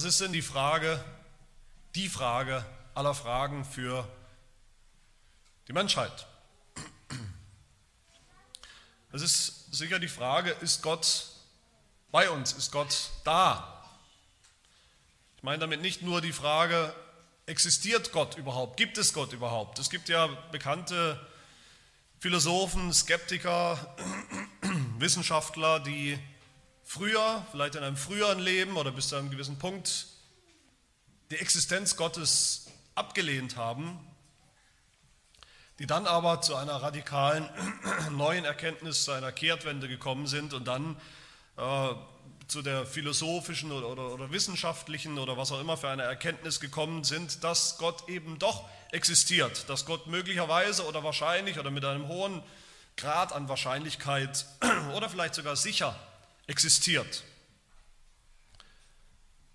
Was ist denn die Frage, die Frage aller Fragen für die Menschheit? Es ist sicher die Frage, ist Gott bei uns? Ist Gott da? Ich meine damit nicht nur die Frage, existiert Gott überhaupt? Gibt es Gott überhaupt? Es gibt ja bekannte Philosophen, Skeptiker, Wissenschaftler, die früher, vielleicht in einem früheren Leben oder bis zu einem gewissen Punkt, die Existenz Gottes abgelehnt haben, die dann aber zu einer radikalen neuen Erkenntnis, zu einer Kehrtwende gekommen sind und dann äh, zu der philosophischen oder, oder, oder wissenschaftlichen oder was auch immer für eine Erkenntnis gekommen sind, dass Gott eben doch existiert, dass Gott möglicherweise oder wahrscheinlich oder mit einem hohen Grad an Wahrscheinlichkeit oder vielleicht sogar sicher existiert.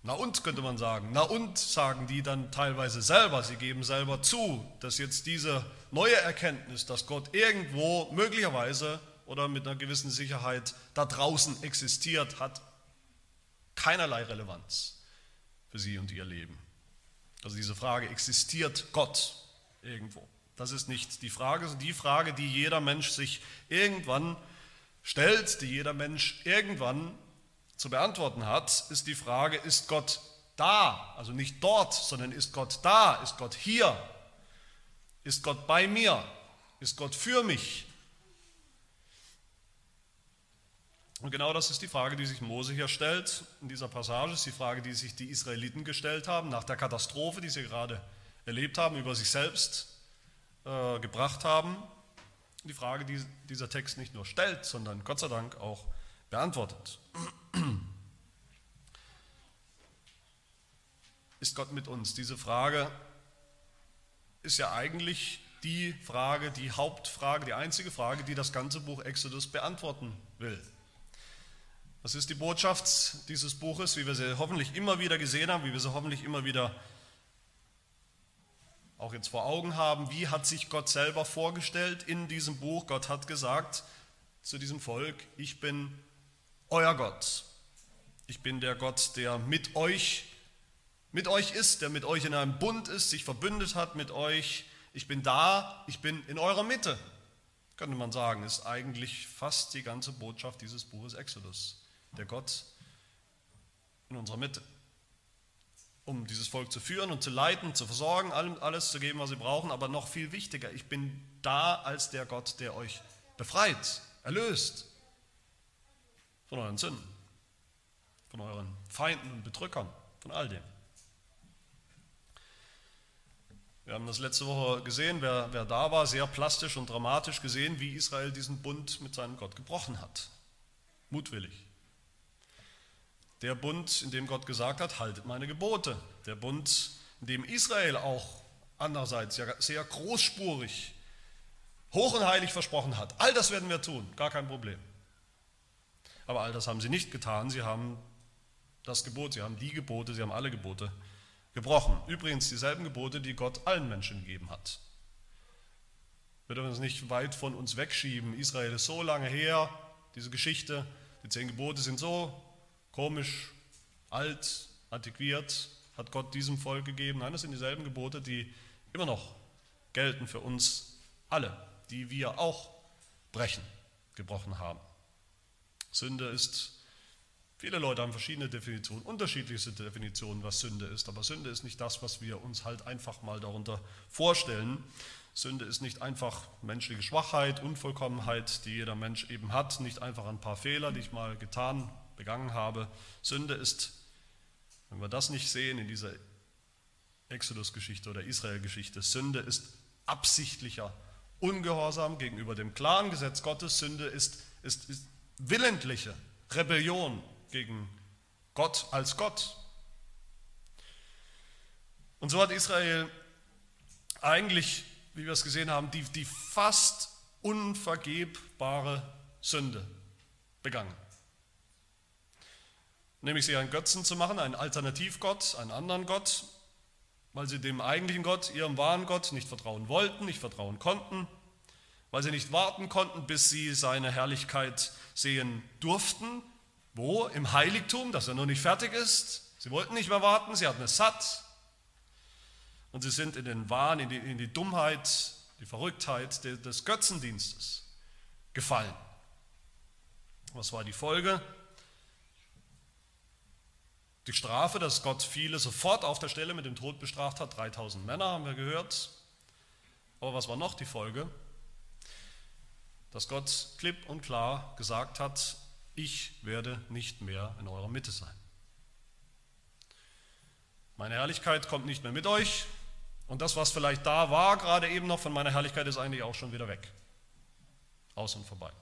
Na und, könnte man sagen. Na und, sagen die dann teilweise selber. Sie geben selber zu, dass jetzt diese neue Erkenntnis, dass Gott irgendwo möglicherweise oder mit einer gewissen Sicherheit da draußen existiert, hat keinerlei Relevanz für sie und ihr Leben. Also diese Frage, existiert Gott irgendwo? Das ist nicht die Frage, sondern die Frage, die jeder Mensch sich irgendwann stellt, die jeder Mensch irgendwann zu beantworten hat, ist die Frage, ist Gott da? Also nicht dort, sondern ist Gott da? Ist Gott hier? Ist Gott bei mir? Ist Gott für mich? Und genau das ist die Frage, die sich Mose hier stellt in dieser Passage, ist die Frage, die sich die Israeliten gestellt haben nach der Katastrophe, die sie gerade erlebt haben, über sich selbst äh, gebracht haben. Die Frage, die dieser Text nicht nur stellt, sondern Gott sei Dank auch beantwortet. Ist Gott mit uns? Diese Frage ist ja eigentlich die Frage, die Hauptfrage, die einzige Frage, die das ganze Buch Exodus beantworten will. Das ist die Botschaft dieses Buches, wie wir sie hoffentlich immer wieder gesehen haben, wie wir sie hoffentlich immer wieder auch jetzt vor Augen haben. Wie hat sich Gott selber vorgestellt in diesem Buch? Gott hat gesagt zu diesem Volk, ich bin euer Gott. Ich bin der Gott, der mit euch, mit euch ist, der mit euch in einem Bund ist, sich verbündet hat mit euch. Ich bin da, ich bin in eurer Mitte, könnte man sagen, ist eigentlich fast die ganze Botschaft dieses Buches Exodus. Der Gott in unserer Mitte, um dieses Volk zu führen und zu leiten, zu versorgen, alles zu geben, was sie brauchen, aber noch viel wichtiger, ich bin da als der Gott, der euch befreit, erlöst, von euren Sünden, von euren Feinden und Bedrückern, von all dem. Wir haben das letzte Woche gesehen, wer, wer da war, sehr plastisch und dramatisch gesehen, wie Israel diesen Bund mit seinem Gott gebrochen hat. Mutwillig. Der Bund, in dem Gott gesagt hat, haltet meine Gebote. Der Bund, in dem Israel auch andererseits sehr großspurig, hoch und heilig versprochen hat. All das werden wir tun, gar kein Problem. Aber all das haben sie nicht getan. Sie haben das Gebot, sie haben die Gebote, sie haben alle Gebote gebrochen. Übrigens dieselben Gebote, die Gott allen Menschen gegeben hat. Wir dürfen uns nicht weit von uns wegschieben. Israel ist so lange her, diese Geschichte, die zehn Gebote sind so komisch, alt, antiquiert, hat Gott diesem Volk gegeben. Nein, das sind dieselben Gebote, die immer noch gelten für uns alle, die wir auch brechen, gebrochen haben. Sünde ist, viele Leute haben verschiedene Definitionen, unterschiedlichste Definitionen, was Sünde ist, aber Sünde ist nicht das, was wir uns halt einfach mal darunter vorstellen. Sünde ist nicht einfach menschliche Schwachheit, Unvollkommenheit, die jeder Mensch eben hat, nicht einfach ein paar Fehler, die ich mal getan, begangen habe. Sünde ist, wenn wir das nicht sehen in dieser Exodus-Geschichte oder Israel-Geschichte, Sünde ist absichtlicher Ungehorsam gegenüber dem klaren Gesetz Gottes. Sünde ist, ist, ist willentliche Rebellion gegen Gott als Gott. Und so hat Israel eigentlich, wie wir es gesehen haben, die, die fast unvergebbare Sünde begangen. Nämlich sie einen Götzen zu machen, einen Alternativgott, einen anderen Gott, weil sie dem eigentlichen Gott, ihrem wahren Gott, nicht vertrauen wollten, nicht vertrauen konnten, weil sie nicht warten konnten, bis sie seine Herrlichkeit sehen durften. Wo? Im Heiligtum, das ja noch nicht fertig ist. Sie wollten nicht mehr warten, sie hatten es satt. Und sie sind in den Wahn, in die, in die Dummheit, die Verrücktheit des Götzendienstes gefallen. Was war die Folge? Die Strafe, dass Gott viele sofort auf der Stelle mit dem Tod bestraft hat, 3000 Männer haben wir gehört. Aber was war noch die Folge? Dass Gott klipp und klar gesagt hat, ich werde nicht mehr in eurer Mitte sein. Meine Herrlichkeit kommt nicht mehr mit euch und das, was vielleicht da war, gerade eben noch von meiner Herrlichkeit, ist eigentlich auch schon wieder weg. Aus und vorbei.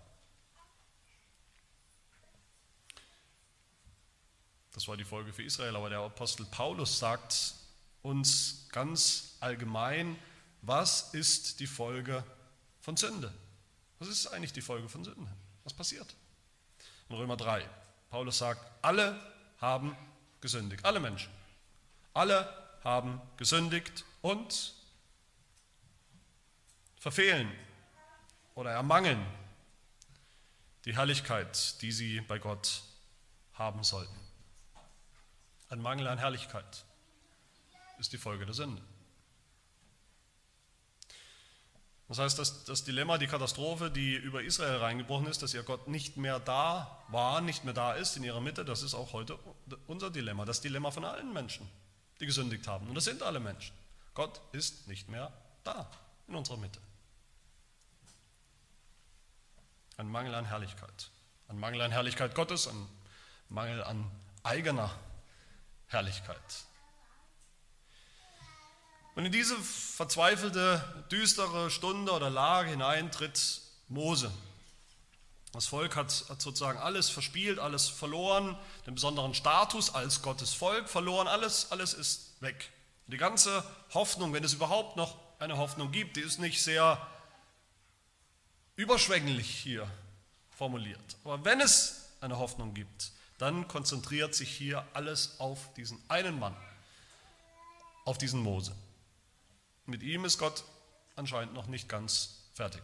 Das war die Folge für Israel, aber der Apostel Paulus sagt uns ganz allgemein, was ist die Folge von Sünde? Was ist eigentlich die Folge von Sünde? Was passiert? In Römer 3, Paulus sagt, alle haben gesündigt, alle Menschen. Alle haben gesündigt und verfehlen oder ermangeln die Herrlichkeit, die sie bei Gott haben sollten. Ein Mangel an Herrlichkeit ist die Folge der Sünde. Das heißt, dass das Dilemma, die Katastrophe, die über Israel reingebrochen ist, dass ihr Gott nicht mehr da war, nicht mehr da ist in ihrer Mitte, das ist auch heute unser Dilemma, das Dilemma von allen Menschen, die gesündigt haben. Und das sind alle Menschen. Gott ist nicht mehr da in unserer Mitte. Ein Mangel an Herrlichkeit. Ein Mangel an Herrlichkeit Gottes, ein Mangel an eigener Herrlichkeit. Und in diese verzweifelte, düstere Stunde oder Lage hinein tritt Mose. Das Volk hat, hat, sozusagen alles verspielt, alles verloren, den besonderen Status als Gottes Volk verloren, alles, alles ist weg. Die ganze Hoffnung, wenn es überhaupt noch eine Hoffnung gibt, die ist nicht sehr überschwänglich hier formuliert. Aber wenn es eine Hoffnung gibt, dann konzentriert sich hier alles auf diesen einen Mann, auf diesen Mose. Mit ihm ist Gott anscheinend noch nicht ganz fertig.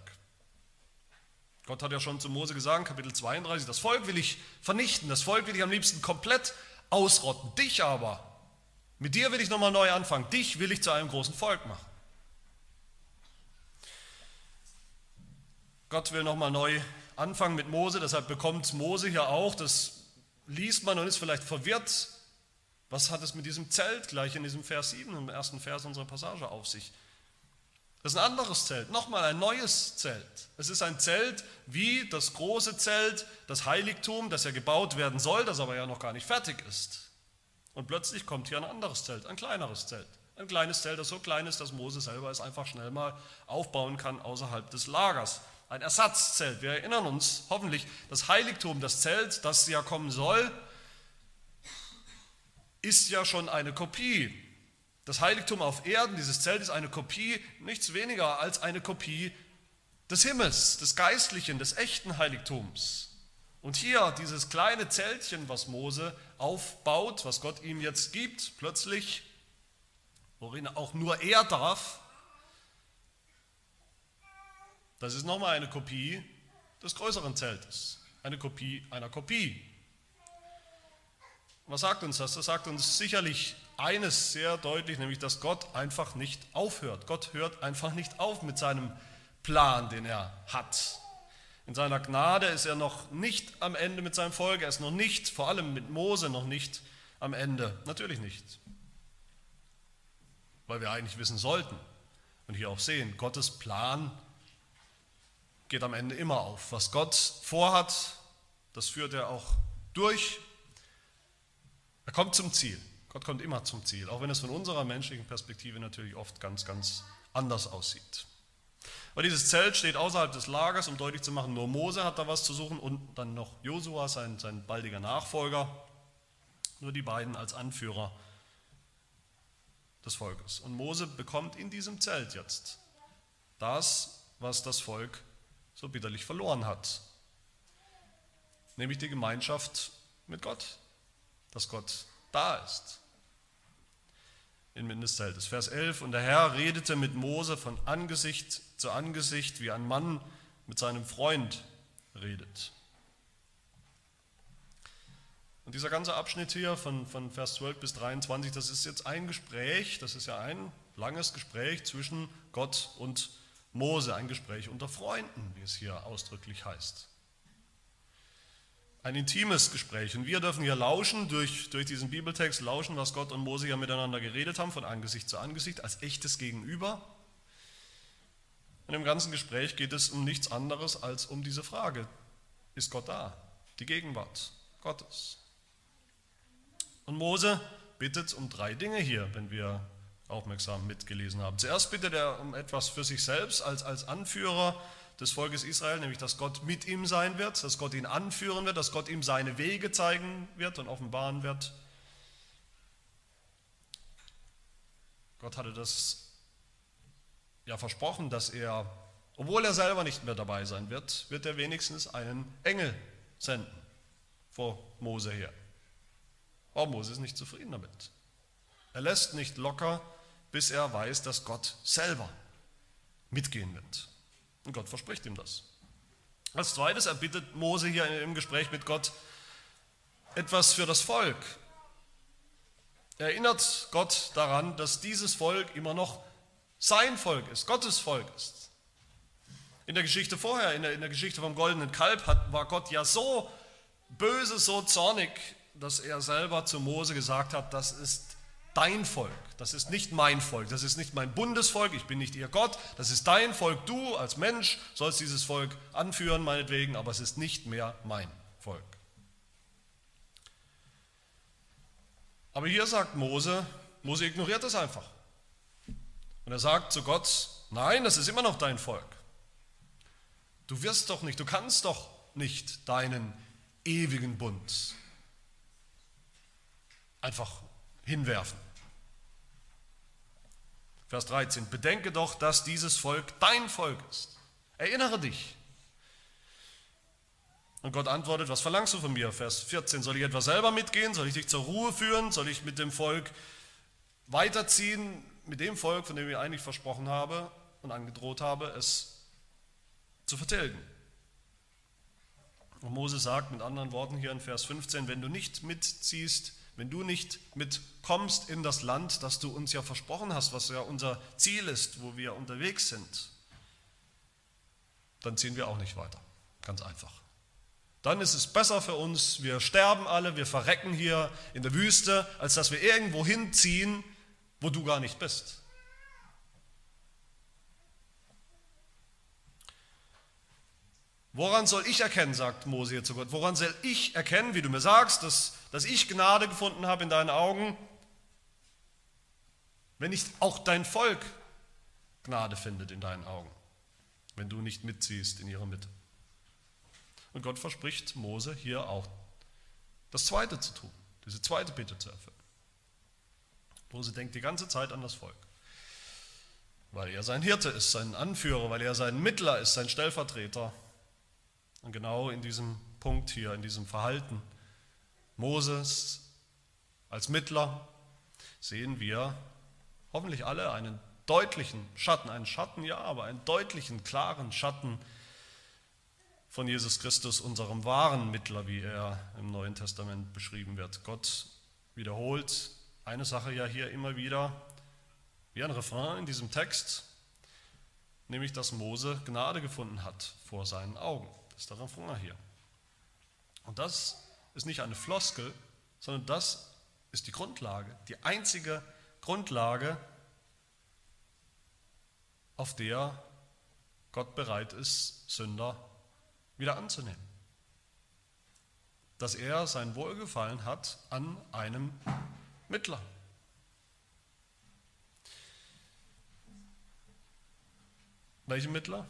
Gott hat ja schon zu Mose gesagt, Kapitel 32, das Volk will ich vernichten, das Volk will ich am liebsten komplett ausrotten. Dich aber, mit dir will ich nochmal neu anfangen, dich will ich zu einem großen Volk machen. Gott will nochmal neu anfangen mit Mose, deshalb bekommt Mose hier auch, das liest man und ist vielleicht verwirrt, was hat es mit diesem Zelt gleich in diesem Vers 7, im ersten Vers unserer Passage auf sich? Das ist ein anderes Zelt, nochmal ein neues Zelt. Es ist ein Zelt wie das große Zelt, das Heiligtum, das ja gebaut werden soll, das aber ja noch gar nicht fertig ist. Und plötzlich kommt hier ein anderes Zelt, ein kleineres Zelt. Ein kleines Zelt, das so klein ist, dass Mose selber es einfach schnell mal aufbauen kann außerhalb des Lagers. Ein Ersatzzelt. Wir erinnern uns hoffentlich, das Heiligtum, das Zelt, das ja kommen soll, ist ja schon eine Kopie. Das Heiligtum auf Erden, dieses Zelt ist eine Kopie, nichts weniger als eine Kopie des Himmels, des geistlichen, des echten Heiligtums. Und hier dieses kleine Zeltchen, was Mose aufbaut, was Gott ihm jetzt gibt, plötzlich, worin auch nur er darf, das ist nochmal eine Kopie des größeren Zeltes, eine Kopie einer Kopie. Was sagt uns das? Das sagt uns sicherlich eines sehr deutlich, nämlich dass Gott einfach nicht aufhört. Gott hört einfach nicht auf mit seinem Plan, den er hat. In seiner Gnade ist er noch nicht am Ende mit seinem Volk, er ist noch nicht, vor allem mit Mose, noch nicht am Ende. Natürlich nicht. Weil wir eigentlich wissen sollten und hier auch sehen, Gottes Plan geht am Ende immer auf. Was Gott vorhat, das führt er auch durch er kommt zum Ziel. Gott kommt immer zum Ziel, auch wenn es von unserer menschlichen Perspektive natürlich oft ganz, ganz anders aussieht. Aber dieses Zelt steht außerhalb des Lagers, um deutlich zu machen, nur Mose hat da was zu suchen und dann noch Josua, sein, sein baldiger Nachfolger, nur die beiden als Anführer des Volkes. Und Mose bekommt in diesem Zelt jetzt das, was das Volk so bitterlich verloren hat, nämlich die Gemeinschaft mit Gott, dass Gott da ist. Inmitten des Zeltes. Vers 11. Und der Herr redete mit Mose von Angesicht zu Angesicht, wie ein Mann mit seinem Freund redet. Und dieser ganze Abschnitt hier von, von Vers 12 bis 23, das ist jetzt ein Gespräch, das ist ja ein langes Gespräch zwischen Gott und Mose, ein Gespräch unter Freunden, wie es hier ausdrücklich heißt. Ein intimes Gespräch. Und wir dürfen hier lauschen, durch, durch diesen Bibeltext lauschen, was Gott und Mose ja miteinander geredet haben, von Angesicht zu Angesicht, als echtes Gegenüber. Und im ganzen Gespräch geht es um nichts anderes als um diese Frage, ist Gott da? Die Gegenwart Gottes. Und Mose bittet um drei Dinge hier, wenn wir aufmerksam mitgelesen haben. Zuerst bittet er um etwas für sich selbst als, als Anführer des Volkes Israel, nämlich dass Gott mit ihm sein wird, dass Gott ihn anführen wird, dass Gott ihm seine Wege zeigen wird und offenbaren wird. Gott hatte das ja versprochen, dass er, obwohl er selber nicht mehr dabei sein wird, wird er wenigstens einen Engel senden vor Mose her. Aber Mose ist nicht zufrieden damit. Er lässt nicht locker, bis er weiß, dass Gott selber mitgehen wird. Und Gott verspricht ihm das. Als zweites erbittet Mose hier im Gespräch mit Gott etwas für das Volk. Er erinnert Gott daran, dass dieses Volk immer noch sein Volk ist, Gottes Volk ist. In der Geschichte vorher, in der, in der Geschichte vom goldenen Kalb, hat, war Gott ja so böse, so zornig, dass er selber zu Mose gesagt hat, das ist dein Volk, das ist nicht mein Volk, das ist nicht mein Bundesvolk, ich bin nicht ihr Gott, das ist dein Volk, du als Mensch sollst dieses Volk anführen, meinetwegen, aber es ist nicht mehr mein Volk. Aber hier sagt Mose, Mose ignoriert das einfach. Und er sagt zu Gott, nein, das ist immer noch dein Volk. Du wirst doch nicht, du kannst doch nicht deinen ewigen Bund einfach hinwerfen. Vers 13, bedenke doch, dass dieses Volk dein Volk ist. Erinnere dich. Und Gott antwortet, was verlangst du von mir? Vers 14, soll ich etwa selber mitgehen? Soll ich dich zur Ruhe führen? Soll ich mit dem Volk weiterziehen? mit dem Volk, von dem ich eigentlich versprochen habe und angedroht habe, es zu vertilgen. Und Mose sagt mit anderen Worten hier in Vers 15, wenn du nicht mitziehst, wenn du nicht mitkommst in das Land, das du uns ja versprochen hast, was ja unser Ziel ist, wo wir unterwegs sind, dann ziehen wir auch nicht weiter. Ganz einfach. Dann ist es besser für uns, wir sterben alle, wir verrecken hier in der Wüste, als dass wir irgendwo hinziehen, wo du gar nicht bist. Woran soll ich erkennen, sagt Mose hier zu Gott, woran soll ich erkennen, wie du mir sagst, dass, dass ich Gnade gefunden habe in deinen Augen, wenn nicht auch dein Volk Gnade findet in deinen Augen, wenn du nicht mitziehst in ihrer Mitte. Und Gott verspricht Mose hier auch das Zweite zu tun, diese zweite Bitte zu erfüllen. Mose denkt die ganze Zeit an das Volk, weil er sein Hirte ist, sein Anführer, weil er sein Mittler ist, sein Stellvertreter. Und genau in diesem Punkt hier, in diesem Verhalten Moses als Mittler sehen wir hoffentlich alle einen deutlichen Schatten, einen Schatten ja, aber einen deutlichen, klaren Schatten von Jesus Christus, unserem wahren Mittler, wie er im Neuen Testament beschrieben wird. Gott wiederholt eine Sache ja hier immer wieder, wie ein Refrain in diesem Text, nämlich dass Mose Gnade gefunden hat vor seinen Augen. Das ist der Refrain hier. Und das ist nicht eine Floskel, sondern das ist die Grundlage, die einzige Grundlage, auf der Gott bereit ist, Sünder wieder anzunehmen. Dass er sein Wohlgefallen hat an einem Mittler. Welchen Mittler?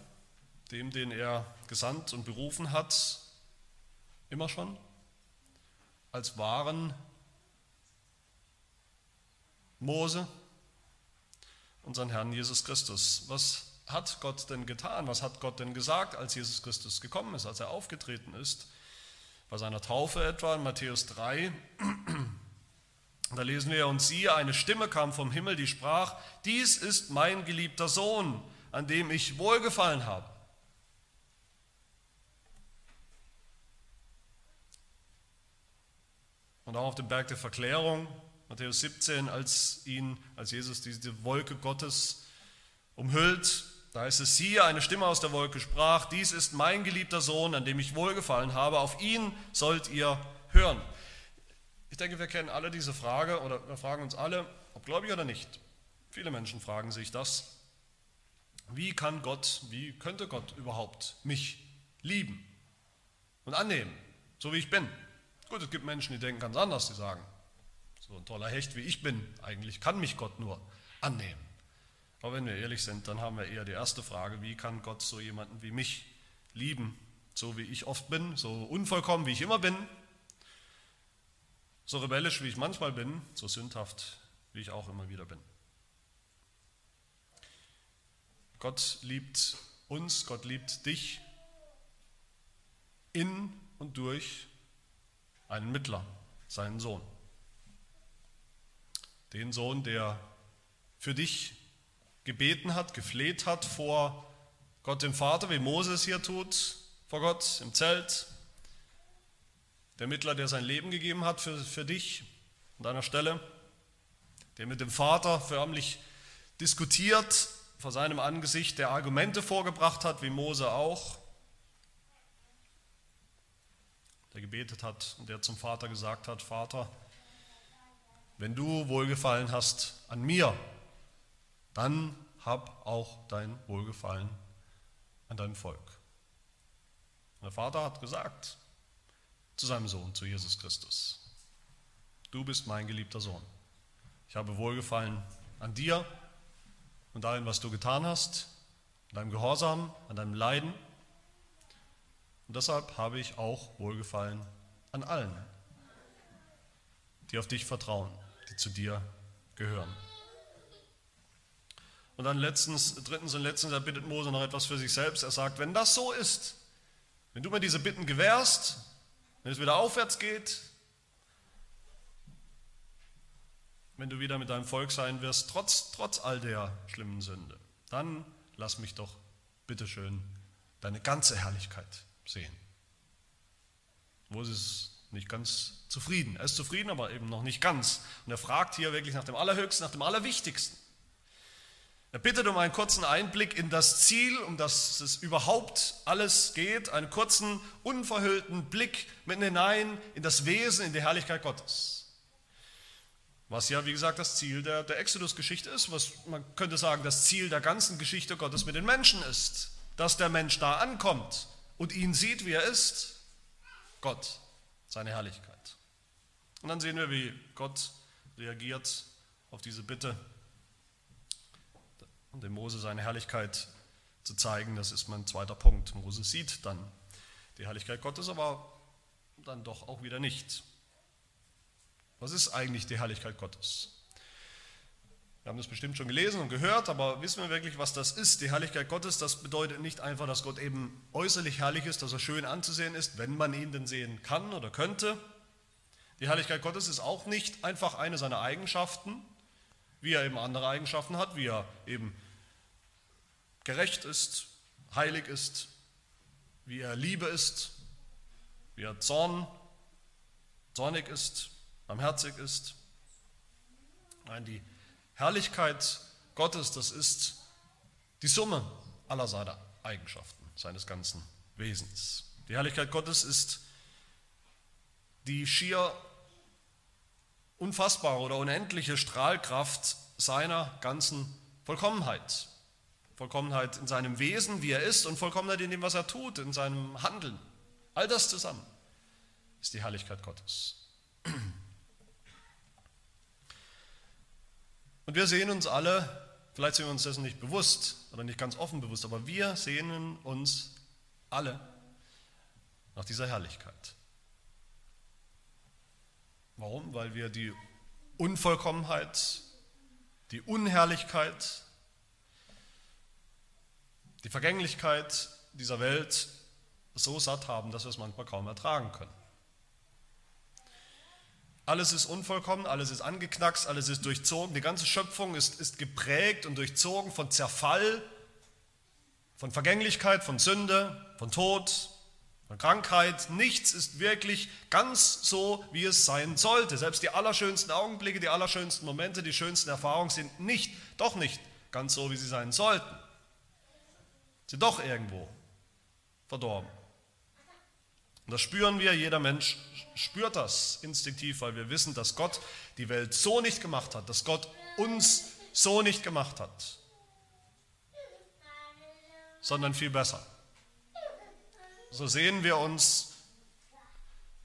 Dem, den er gesandt und berufen hat, immer schon, als wahren Mose, unseren Herrn Jesus Christus. Was hat Gott denn getan? Was hat Gott denn gesagt, als Jesus Christus gekommen ist, als er aufgetreten ist? Bei seiner Taufe etwa in Matthäus 3 da lesen wir, und siehe, eine Stimme kam vom Himmel, die sprach, dies ist mein geliebter Sohn, an dem ich wohlgefallen habe. Und auch auf dem Berg der Verklärung, Matthäus 17, als ihn, als Jesus diese Wolke Gottes umhüllt, da heißt es, siehe, eine Stimme aus der Wolke sprach, dies ist mein geliebter Sohn, an dem ich wohlgefallen habe, auf ihn sollt ihr hören. Ich denke, wir kennen alle diese Frage oder wir fragen uns alle, ob gläubig oder nicht. Viele Menschen fragen sich das. Wie kann Gott, wie könnte Gott überhaupt mich lieben und annehmen, so wie ich bin? Gut, es gibt Menschen, die denken ganz anders, die sagen, so ein toller Hecht wie ich bin, eigentlich kann mich Gott nur annehmen. Aber wenn wir ehrlich sind, dann haben wir eher die erste Frage, wie kann Gott so jemanden wie mich lieben, so wie ich oft bin, so unvollkommen wie ich immer bin, so rebellisch wie ich manchmal bin, so sündhaft wie ich auch immer wieder bin. Gott liebt uns, Gott liebt dich in und durch einen Mittler, seinen Sohn. Den Sohn, der für dich gebeten hat, gefleht hat vor Gott dem Vater, wie Moses hier tut, vor Gott im Zelt. Der Mittler, der sein Leben gegeben hat für, für dich an deiner Stelle, der mit dem Vater förmlich diskutiert vor seinem Angesicht, der Argumente vorgebracht hat, wie Mose auch, der gebetet hat und der zum Vater gesagt hat, Vater, wenn du Wohlgefallen hast an mir, dann hab auch dein Wohlgefallen an deinem Volk. Und der Vater hat gesagt zu seinem Sohn, zu Jesus Christus, du bist mein geliebter Sohn. Ich habe Wohlgefallen an dir und allem, was du getan hast, an deinem Gehorsam, an deinem Leiden. Und deshalb habe ich auch Wohlgefallen an allen, die auf dich vertrauen, die zu dir gehören. Und dann letztens, drittens und letztens, da bittet Mose noch etwas für sich selbst. Er sagt, wenn das so ist, wenn du mir diese Bitten gewährst, wenn es wieder aufwärts geht, wenn du wieder mit deinem Volk sein wirst, trotz, trotz all der schlimmen Sünde, dann lass mich doch bitteschön deine ganze Herrlichkeit sehen. Mose ist nicht ganz zufrieden. Er ist zufrieden, aber eben noch nicht ganz. Und er fragt hier wirklich nach dem Allerhöchsten, nach dem Allerwichtigsten. Er bittet um einen kurzen Einblick in das Ziel, um das es überhaupt alles geht, einen kurzen, unverhüllten Blick mitten hinein in das Wesen, in die Herrlichkeit Gottes. Was ja, wie gesagt, das Ziel der, der Exodus-Geschichte ist, was man könnte sagen, das Ziel der ganzen Geschichte Gottes mit den Menschen ist, dass der Mensch da ankommt und ihn sieht, wie er ist, Gott, seine Herrlichkeit. Und dann sehen wir, wie Gott reagiert auf diese Bitte und dem Mose seine Herrlichkeit zu zeigen, das ist mein zweiter Punkt. Mose sieht dann die Herrlichkeit Gottes, aber dann doch auch wieder nicht. Was ist eigentlich die Herrlichkeit Gottes? Wir haben das bestimmt schon gelesen und gehört, aber wissen wir wirklich, was das ist? Die Herrlichkeit Gottes, das bedeutet nicht einfach, dass Gott eben äußerlich herrlich ist, dass er schön anzusehen ist, wenn man ihn denn sehen kann oder könnte. Die Herrlichkeit Gottes ist auch nicht einfach eine seiner Eigenschaften, wie er eben andere Eigenschaften hat, wie er eben gerecht ist, heilig ist, wie er Liebe ist, wie er Zorn, zornig ist, barmherzig ist. Nein, die Herrlichkeit Gottes, das ist die Summe aller seiner Eigenschaften, seines ganzen Wesens. Die Herrlichkeit Gottes ist die schier unfassbare oder unendliche Strahlkraft seiner ganzen Vollkommenheit. Vollkommenheit in seinem Wesen, wie er ist, und Vollkommenheit in dem, was er tut, in seinem Handeln. All das zusammen ist die Herrlichkeit Gottes. Und wir sehen uns alle, vielleicht sind wir uns dessen nicht bewusst oder nicht ganz offen bewusst, aber wir sehnen uns alle nach dieser Herrlichkeit. Warum? Weil wir die Unvollkommenheit, die Unherrlichkeit, die Vergänglichkeit dieser Welt so satt haben, dass wir es manchmal kaum ertragen können. Alles ist unvollkommen, alles ist angeknackst, alles ist durchzogen. Die ganze Schöpfung ist, ist geprägt und durchzogen von Zerfall, von Vergänglichkeit, von Sünde, von Tod, Krankheit, nichts ist wirklich ganz so, wie es sein sollte. Selbst die allerschönsten Augenblicke, die allerschönsten Momente, die schönsten Erfahrungen sind nicht, doch nicht ganz so, wie sie sein sollten. Sind doch irgendwo verdorben. Und das spüren wir, jeder Mensch spürt das instinktiv, weil wir wissen, dass Gott die Welt so nicht gemacht hat, dass Gott uns so nicht gemacht hat, sondern viel besser. So sehen wir uns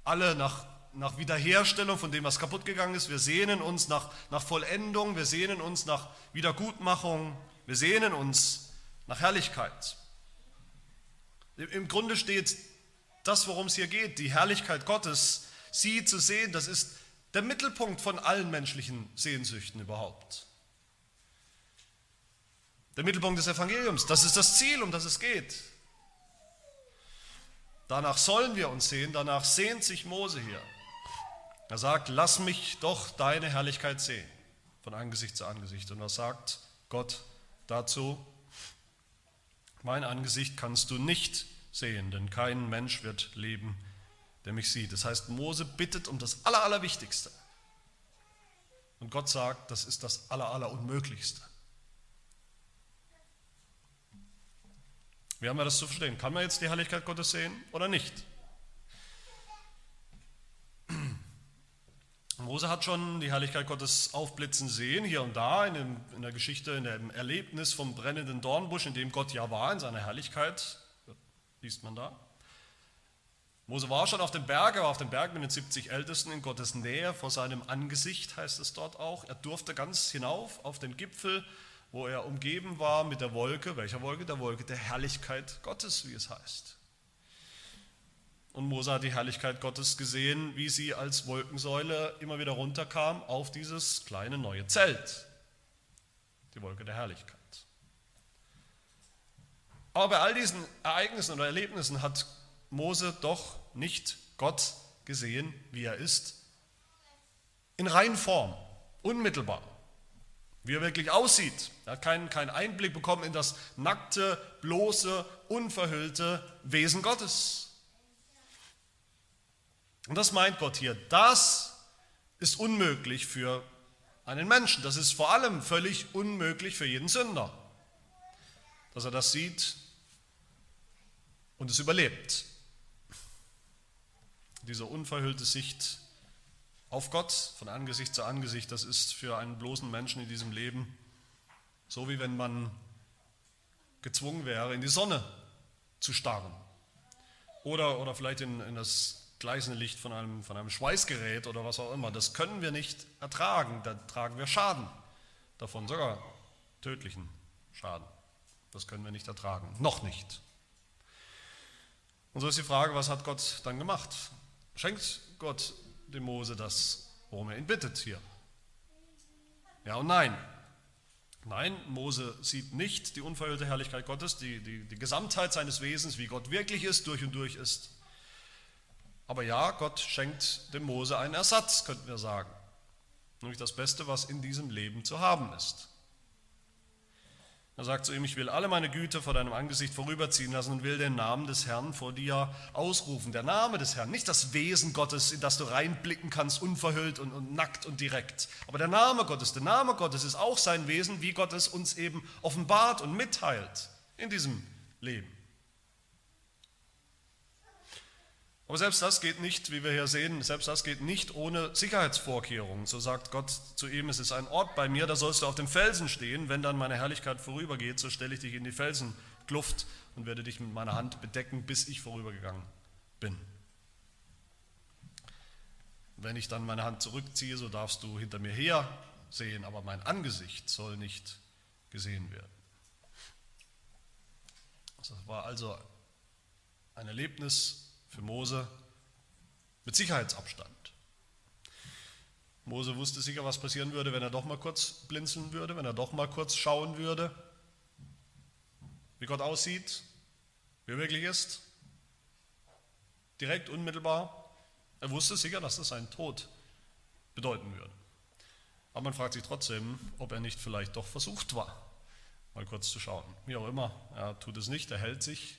alle nach, nach Wiederherstellung von dem, was kaputt gegangen ist. Wir sehnen uns nach, nach Vollendung, wir sehnen uns nach Wiedergutmachung, wir sehnen uns nach Herrlichkeit. Im Grunde steht das, worum es hier geht, die Herrlichkeit Gottes, sie zu sehen, das ist der Mittelpunkt von allen menschlichen Sehnsüchten überhaupt. Der Mittelpunkt des Evangeliums, das ist das Ziel, um das es geht. Danach sollen wir uns sehen, danach sehnt sich Mose hier. Er sagt, lass mich doch deine Herrlichkeit sehen, von Angesicht zu Angesicht. Und was sagt Gott dazu? Mein Angesicht kannst du nicht sehen, denn kein Mensch wird leben, der mich sieht. Das heißt, Mose bittet um das Aller, Allerwichtigste. Und Gott sagt, das ist das Aller, Allerunmöglichste. Wie haben wir das zu verstehen? Kann man jetzt die Herrlichkeit Gottes sehen oder nicht? Mose hat schon die Herrlichkeit Gottes aufblitzen sehen, hier und da in, dem, in, der Geschichte, in dem Erlebnis vom brennenden Dornbusch, in dem Gott ja war, in seiner Herrlichkeit, liest man da. Mose war schon auf dem Berg, er war auf dem Berg mit den 70 Ältesten in Gottes Nähe, vor seinem Angesicht heißt es dort auch. Er durfte ganz hinauf auf den Gipfel wo er umgeben war mit der Wolke, welcher Wolke? Der Wolke der Herrlichkeit Gottes, wie es heißt. Und Mose hat die Herrlichkeit Gottes gesehen, wie sie als Wolkensäule immer wieder runterkam auf dieses kleine neue Zelt. Die Wolke der Herrlichkeit. Aber bei all diesen Ereignissen oder Erlebnissen hat Mose doch nicht Gott gesehen, wie er ist, in Reinform, unmittelbar wie er wirklich aussieht. Er hat keinen, keinen Einblick bekommen in das nackte, bloße, unverhüllte Wesen Gottes. Und das meint Gott hier. Das ist unmöglich für einen Menschen. Das ist vor allem völlig unmöglich für jeden Sünder, dass er das sieht und es überlebt. Diese unverhüllte Sicht auf Gott von Angesicht zu Angesicht, das ist für einen bloßen Menschen in diesem Leben so, wie wenn man gezwungen wäre, in die Sonne zu starren. Oder, oder vielleicht in, in das gleißende Licht von einem, von einem Schweißgerät oder was auch immer. Das können wir nicht ertragen. Da tragen wir Schaden davon, sogar tödlichen Schaden. Das können wir nicht ertragen. Noch nicht. Und so ist die Frage, was hat Gott dann gemacht? Schenkt Gott dem Mose das, worum er ihn bittet hier? Ja und nein. Nein, Mose sieht nicht die unverhüllte Herrlichkeit Gottes, die, die, die Gesamtheit seines Wesens, wie Gott wirklich ist, durch und durch ist. Aber ja, Gott schenkt dem Mose einen Ersatz, könnten wir sagen. Nämlich das Beste, was in diesem Leben zu haben ist. Er sagt zu ihm, ich will alle meine Güter vor deinem Angesicht vorüberziehen lassen und will den Namen des Herrn vor dir ausrufen. Der Name des Herrn, nicht das Wesen Gottes, in das du reinblicken kannst, unverhüllt und, und nackt und direkt. Aber der Name Gottes, der Name Gottes ist auch sein Wesen, wie Gott es uns eben offenbart und mitteilt in diesem Leben. Aber selbst das geht nicht, wie wir hier sehen, selbst das geht nicht ohne Sicherheitsvorkehrungen. So sagt Gott zu ihm, es ist ein Ort bei mir, da sollst du auf dem Felsen stehen. Wenn dann meine Herrlichkeit vorübergeht, so stelle ich dich in die Felsenkluft und werde dich mit meiner Hand bedecken, bis ich vorübergegangen bin. Wenn ich dann meine Hand zurückziehe, so darfst du hinter mir her sehen, aber mein Angesicht soll nicht gesehen werden. Das war also ein Erlebnis für Mose mit Sicherheitsabstand. Mose wusste sicher, was passieren würde, wenn er doch mal kurz blinzeln würde, wenn er doch mal kurz schauen würde, wie Gott aussieht, wie er wirklich ist. Direkt, unmittelbar. Er wusste sicher, dass das seinen Tod bedeuten würde. Aber man fragt sich trotzdem, ob er nicht vielleicht doch versucht war, mal kurz zu schauen. Wie auch immer, er tut es nicht, er hält sich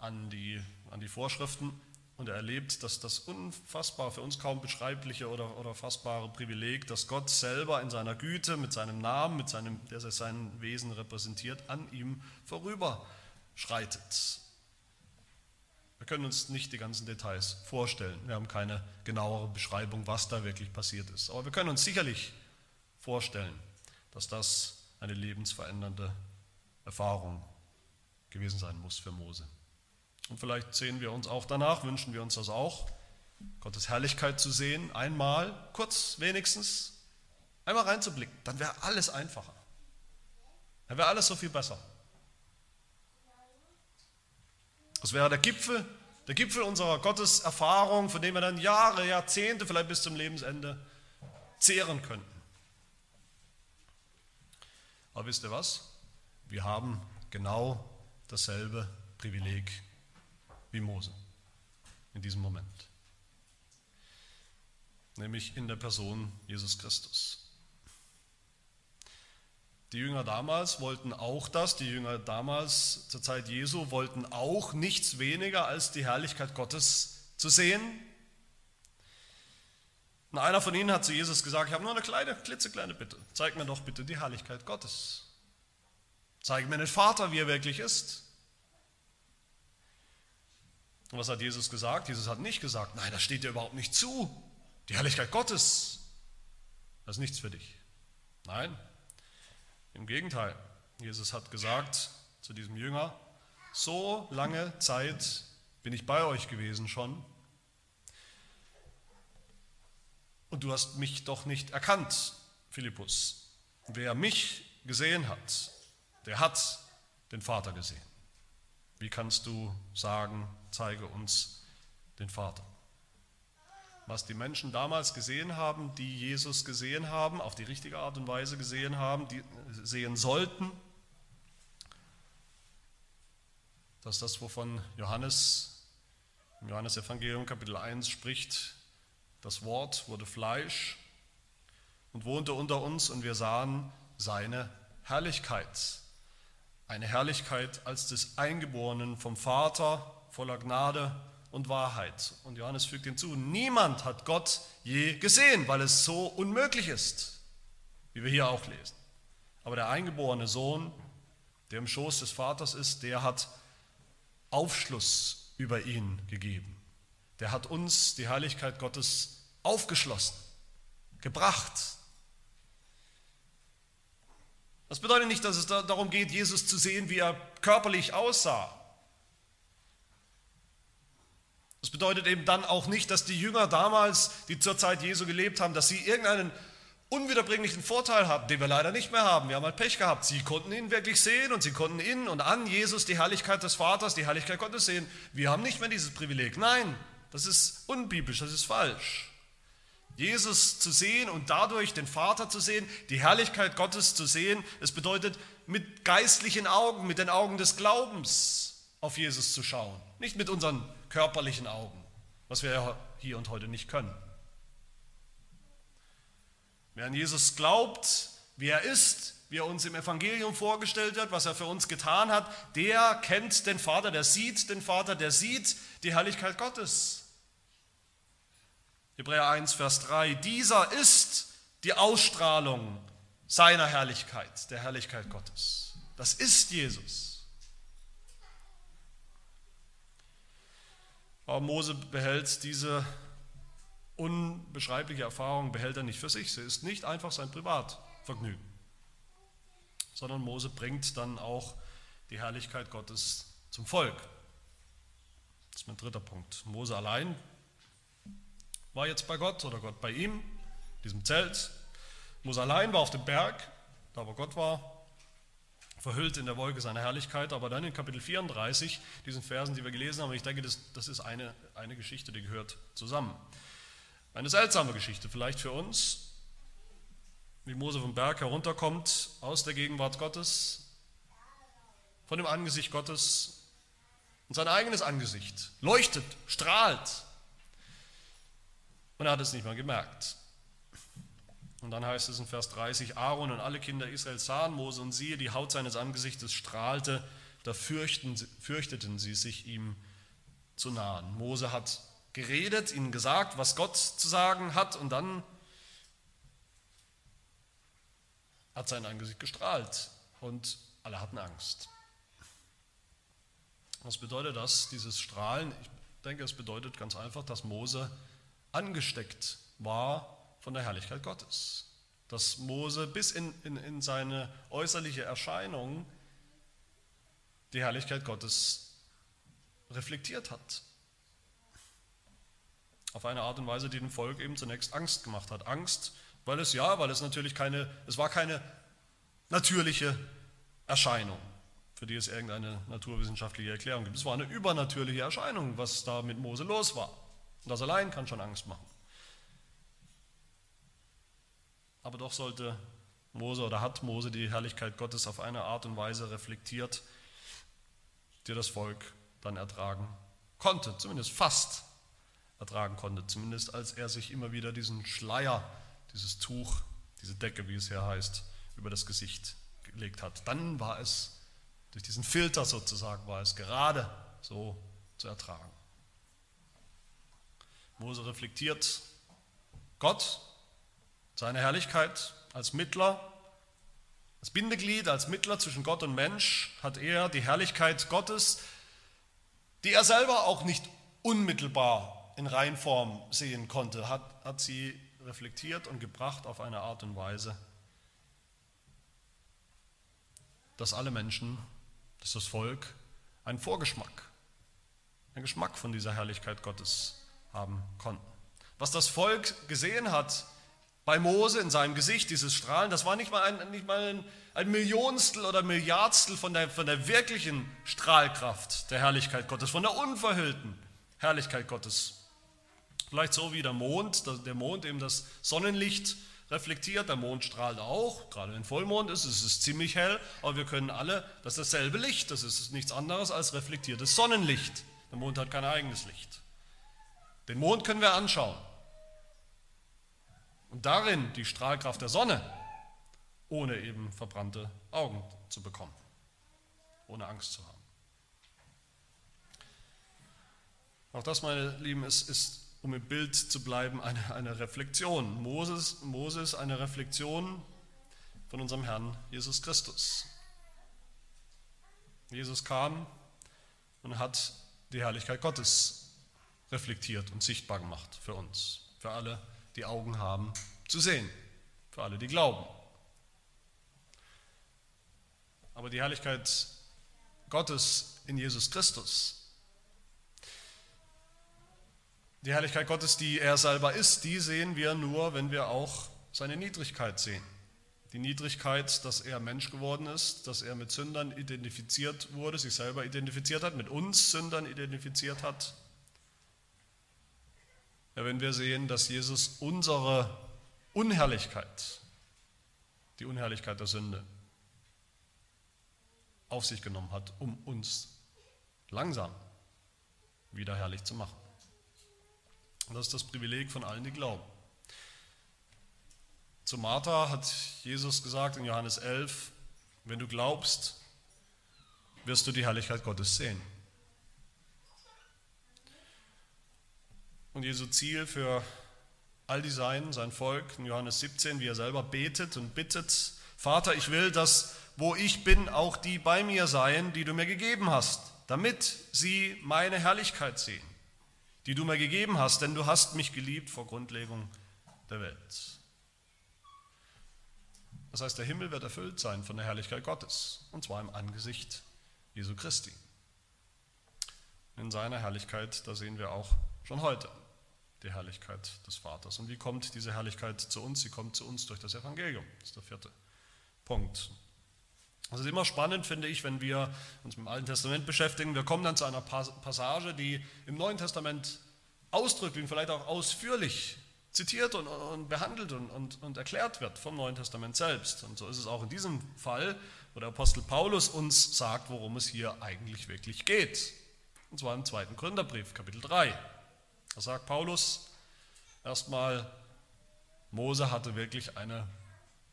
an die, an die Vorschriften und er erlebt, dass das unfassbar, für uns kaum beschreibliche oder, oder fassbare Privileg, dass Gott selber in seiner Güte, mit seinem Namen, mit seinem, der sein Wesen repräsentiert, an ihm vorüberschreitet. Wir können uns nicht die ganzen Details vorstellen. Wir haben keine genauere Beschreibung, was da wirklich passiert ist. Aber wir können uns sicherlich vorstellen, dass das eine lebensverändernde Erfahrung gewesen sein muss für Mose. Und vielleicht sehen wir uns auch danach, wünschen wir uns das auch, Gottes Herrlichkeit zu sehen, einmal, kurz wenigstens, einmal reinzublicken. Dann wäre alles einfacher. Dann wäre alles so viel besser. Das wäre der Gipfel, der Gipfel unserer Gotteserfahrung, von dem wir dann Jahre, Jahrzehnte, vielleicht bis zum Lebensende zehren könnten. Aber wisst ihr was? Wir haben genau dasselbe Privileg wie Mose in diesem Moment. Nämlich in der Person Jesus Christus. Die Jünger damals wollten auch das, die Jünger damals zur Zeit Jesu wollten auch nichts weniger als die Herrlichkeit Gottes zu sehen. Und einer von ihnen hat zu Jesus gesagt, ich habe nur eine kleine, klitzekleine Bitte. Zeig mir doch bitte die Herrlichkeit Gottes. Zeig mir den Vater, wie er wirklich ist. Und was hat Jesus gesagt? Jesus hat nicht gesagt, nein, das steht dir überhaupt nicht zu. Die Herrlichkeit Gottes, das ist nichts für dich. Nein, im Gegenteil. Jesus hat gesagt zu diesem Jünger, so lange Zeit bin ich bei euch gewesen schon und du hast mich doch nicht erkannt, Philippus. Wer mich gesehen hat, der hat den Vater gesehen. Wie kannst du sagen, zeige uns den Vater? Was die Menschen damals gesehen haben, die Jesus gesehen haben, auf die richtige Art und Weise gesehen haben, die sehen sollten, dass das, wovon Johannes im Johannesevangelium Kapitel 1 spricht, das Wort wurde Fleisch und wohnte unter uns und wir sahen seine Herrlichkeit eine Herrlichkeit als des Eingeborenen vom Vater voller Gnade und Wahrheit. Und Johannes fügt hinzu, niemand hat Gott je gesehen, weil es so unmöglich ist, wie wir hier auch lesen. Aber der eingeborene Sohn, der im Schoß des Vaters ist, der hat Aufschluss über ihn gegeben. Der hat uns die Herrlichkeit Gottes aufgeschlossen, gebracht, das bedeutet nicht, dass es darum geht, Jesus zu sehen, wie er körperlich aussah. Das bedeutet eben dann auch nicht, dass die Jünger damals, die zur Zeit Jesu gelebt haben, dass sie irgendeinen unwiederbringlichen Vorteil haben, den wir leider nicht mehr haben. Wir haben halt Pech gehabt. Sie konnten ihn wirklich sehen und sie konnten in und an Jesus die Herrlichkeit des Vaters, die Herrlichkeit Gottes sehen. Wir haben nicht mehr dieses Privileg. Nein, das ist unbiblisch, das ist falsch. Jesus zu sehen und dadurch den Vater zu sehen, die Herrlichkeit Gottes zu sehen. Es bedeutet, mit geistlichen Augen, mit den Augen des Glaubens auf Jesus zu schauen. Nicht mit unseren körperlichen Augen, was wir hier und heute nicht können. Wer an Jesus glaubt, wie er ist, wie er uns im Evangelium vorgestellt wird, was er für uns getan hat, der kennt den Vater, der sieht den Vater, der sieht die Herrlichkeit Gottes. Hebräer 1, Vers 3, dieser ist die Ausstrahlung seiner Herrlichkeit, der Herrlichkeit Gottes. Das ist Jesus. Aber Mose behält diese unbeschreibliche Erfahrung, behält er nicht für sich. Sie ist nicht einfach sein Privatvergnügen, sondern Mose bringt dann auch die Herrlichkeit Gottes zum Volk. Das ist mein dritter Punkt. Mose allein war jetzt bei Gott oder Gott bei ihm, diesem Zelt. Mose allein war auf dem Berg, da wo Gott war, verhüllt in der Wolke seiner Herrlichkeit. Aber dann in Kapitel 34, diesen Versen, die wir gelesen haben, ich denke, das, das ist eine, eine Geschichte, die gehört zusammen. Eine seltsame Geschichte vielleicht für uns, wie Mose vom Berg herunterkommt aus der Gegenwart Gottes, von dem Angesicht Gottes und sein eigenes Angesicht leuchtet, strahlt und er hat es nicht mal gemerkt. Und dann heißt es in Vers 30, Aaron und alle Kinder Israels sahen Mose und siehe, die Haut seines Angesichtes strahlte da fürchten, fürchteten sie sich ihm zu nahen. Mose hat geredet, ihnen gesagt, was Gott zu sagen hat und dann hat sein Angesicht gestrahlt und alle hatten Angst. Was bedeutet das, dieses Strahlen? Ich denke, es bedeutet ganz einfach, dass Mose angesteckt war von der Herrlichkeit Gottes. Dass Mose bis in, in, in seine äußerliche Erscheinung die Herrlichkeit Gottes reflektiert hat. Auf eine Art und Weise, die dem Volk eben zunächst Angst gemacht hat. Angst, weil es ja, weil es natürlich keine, es war keine natürliche Erscheinung, für die es irgendeine naturwissenschaftliche Erklärung gibt. Es war eine übernatürliche Erscheinung, was da mit Mose los war. Und das allein kann schon Angst machen. Aber doch sollte Mose oder hat Mose die Herrlichkeit Gottes auf eine Art und Weise reflektiert, die das Volk dann ertragen konnte, zumindest fast ertragen konnte, zumindest als er sich immer wieder diesen Schleier, dieses Tuch, diese Decke, wie es hier heißt, über das Gesicht gelegt hat. Dann war es, durch diesen Filter sozusagen, war es gerade so zu ertragen. Mose reflektiert Gott, seine Herrlichkeit als Mittler, als Bindeglied, als Mittler zwischen Gott und Mensch hat er die Herrlichkeit Gottes, die er selber auch nicht unmittelbar in Reinform sehen konnte, hat, hat sie reflektiert und gebracht auf eine Art und Weise, dass alle Menschen, dass das Volk einen Vorgeschmack, einen Geschmack von dieser Herrlichkeit Gottes haben konnten. Was das Volk gesehen hat bei Mose in seinem Gesicht, dieses Strahlen, das war nicht mal ein, nicht mal ein, ein Millionstel oder Milliardstel von der, von der wirklichen Strahlkraft der Herrlichkeit Gottes, von der unverhüllten Herrlichkeit Gottes. Vielleicht so wie der Mond, der Mond eben das Sonnenlicht reflektiert, der Mond strahlt auch, gerade wenn Vollmond ist, es ist ziemlich hell, aber wir können alle, das ist dasselbe Licht, das ist nichts anderes als reflektiertes Sonnenlicht. Der Mond hat kein eigenes Licht. Den Mond können wir anschauen und darin die Strahlkraft der Sonne, ohne eben verbrannte Augen zu bekommen, ohne Angst zu haben. Auch das, meine Lieben, ist, ist um im Bild zu bleiben, eine, eine Reflexion. Moses, Moses eine Reflexion von unserem Herrn Jesus Christus. Jesus kam und hat die Herrlichkeit Gottes reflektiert und sichtbar gemacht für uns, für alle, die Augen haben zu sehen, für alle, die glauben. Aber die Herrlichkeit Gottes in Jesus Christus die Herrlichkeit Gottes, die er selber ist, die sehen wir nur, wenn wir auch seine Niedrigkeit sehen. Die Niedrigkeit, dass er Mensch geworden ist, dass er mit Sündern identifiziert wurde, sich selber identifiziert hat, mit uns Sündern identifiziert hat. Wenn wir sehen, dass Jesus unsere Unherrlichkeit, die Unherrlichkeit der Sünde, auf sich genommen hat, um uns langsam wieder herrlich zu machen. Und das ist das Privileg von allen, die glauben. Zu Martha hat Jesus gesagt in Johannes 11, wenn du glaubst, wirst du die Herrlichkeit Gottes sehen. Und Jesu Ziel für all die Seinen, sein Volk, in Johannes 17, wie er selber betet und bittet, Vater, ich will, dass wo ich bin, auch die bei mir seien, die du mir gegeben hast, damit sie meine Herrlichkeit sehen die du mir gegeben hast, denn du hast mich geliebt vor Grundlegung der Welt. Das heißt, der Himmel wird erfüllt sein von der Herrlichkeit Gottes, und zwar im Angesicht Jesu Christi. In seiner Herrlichkeit, da sehen wir auch schon heute die Herrlichkeit des Vaters. Und wie kommt diese Herrlichkeit zu uns? Sie kommt zu uns durch das Evangelium. Das ist der vierte Punkt. Es ist immer spannend, finde ich, wenn wir uns mit dem Alten Testament beschäftigen. Wir kommen dann zu einer Passage, die im Neuen Testament ausdrücklich und vielleicht auch ausführlich zitiert und, und behandelt und, und, und, erklärt wird vom Neuen Testament selbst. Und so ist es auch in diesem Fall, wo der Apostel Paulus uns sagt, worum es hier eigentlich wirklich geht. Und zwar im zweiten Gründerbrief, Kapitel 3. Da sagt Paulus erstmal, Mose hatte wirklich eine